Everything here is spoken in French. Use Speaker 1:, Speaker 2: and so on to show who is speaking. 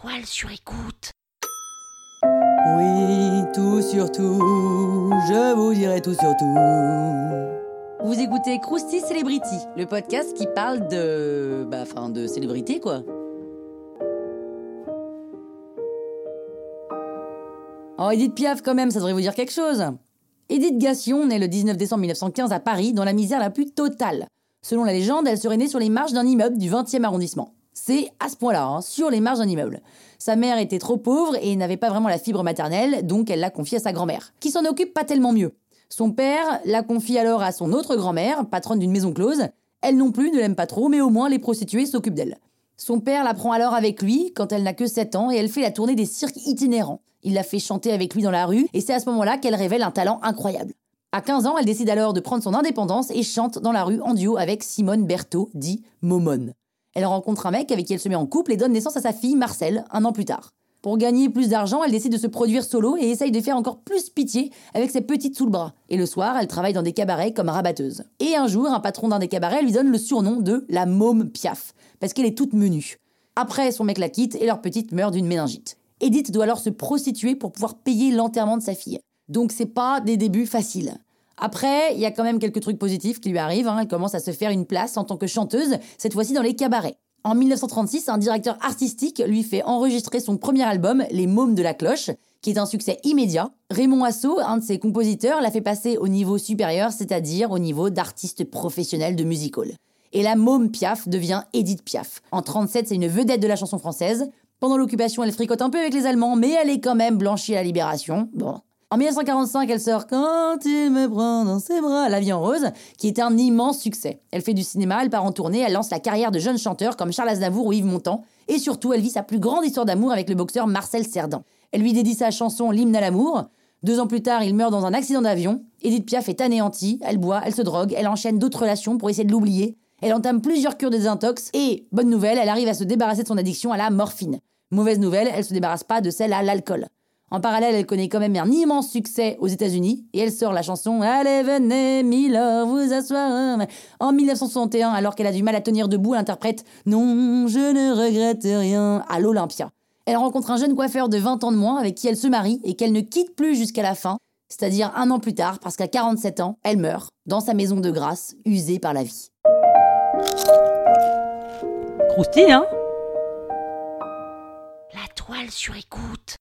Speaker 1: toile sur écoute.
Speaker 2: Oui, tout sur tout, je vous dirai tout sur tout.
Speaker 3: Vous écoutez Krusty Celebrity, le podcast qui parle de. Bah, enfin, de célébrité, quoi. Oh, Edith Piaf, quand même, ça devrait vous dire quelque chose. Edith Gassion naît le 19 décembre 1915 à Paris, dans la misère la plus totale. Selon la légende, elle serait née sur les marches d'un immeuble du 20e arrondissement. C'est à ce point-là, hein, sur les marges d'un immeuble. Sa mère était trop pauvre et n'avait pas vraiment la fibre maternelle, donc elle l'a confiée à sa grand-mère, qui s'en occupe pas tellement mieux. Son père la confie alors à son autre grand-mère, patronne d'une maison close. Elle non plus ne l'aime pas trop, mais au moins les prostituées s'occupent d'elle. Son père la prend alors avec lui quand elle n'a que 7 ans et elle fait la tournée des cirques itinérants. Il la fait chanter avec lui dans la rue et c'est à ce moment-là qu'elle révèle un talent incroyable. À 15 ans, elle décide alors de prendre son indépendance et chante dans la rue en duo avec Simone Berthaud, dit Momone. Elle rencontre un mec avec qui elle se met en couple et donne naissance à sa fille Marcel un an plus tard. Pour gagner plus d'argent, elle décide de se produire solo et essaye de faire encore plus pitié avec ses petites sous le bras. Et le soir, elle travaille dans des cabarets comme rabatteuse. Et un jour, un patron d'un des cabarets lui donne le surnom de la môme Piaf, parce qu'elle est toute menue. Après, son mec la quitte et leur petite meurt d'une méningite. Edith doit alors se prostituer pour pouvoir payer l'enterrement de sa fille. Donc c'est pas des débuts faciles. Après, il y a quand même quelques trucs positifs qui lui arrivent. hein. Elle commence à se faire une place en tant que chanteuse, cette fois-ci dans les cabarets. En 1936, un directeur artistique lui fait enregistrer son premier album, Les Mômes de la Cloche, qui est un succès immédiat. Raymond Assot, un de ses compositeurs, l'a fait passer au niveau supérieur, c'est-à-dire au niveau d'artiste professionnel de music hall. Et la môme Piaf devient Edith Piaf. En 37, c'est une vedette de la chanson française. Pendant l'occupation, elle fricote un peu avec les Allemands, mais elle est quand même blanchie à la Libération. Bon. En 1945, elle sort Quand il me prend dans ses bras, La vie en rose, qui est un immense succès. Elle fait du cinéma, elle part en tournée, elle lance la carrière de jeunes chanteurs comme Charles Aznavour ou Yves Montand, et surtout, elle vit sa plus grande histoire d'amour avec le boxeur Marcel Cerdan. Elle lui dédie sa chanson L'hymne à l'amour. Deux ans plus tard, il meurt dans un accident d'avion. Edith Piaf est anéantie, elle boit, elle se drogue, elle enchaîne d'autres relations pour essayer de l'oublier. Elle entame plusieurs cures de désintox et, bonne nouvelle, elle arrive à se débarrasser de son addiction à la morphine. Mauvaise nouvelle, elle se débarrasse pas de celle à l'alcool. En parallèle, elle connaît quand même un immense succès aux États-Unis et elle sort la chanson Allez, venez, Miller, vous asseoir. En 1961, alors qu'elle a du mal à tenir debout, elle interprète Non, je ne regrette rien à l'Olympia. Elle rencontre un jeune coiffeur de 20 ans de moins avec qui elle se marie et qu'elle ne quitte plus jusqu'à la fin, c'est-à-dire un an plus tard, parce qu'à 47 ans, elle meurt dans sa maison de grâce, usée par la vie.
Speaker 1: Croustille, hein? La toile sur écoute.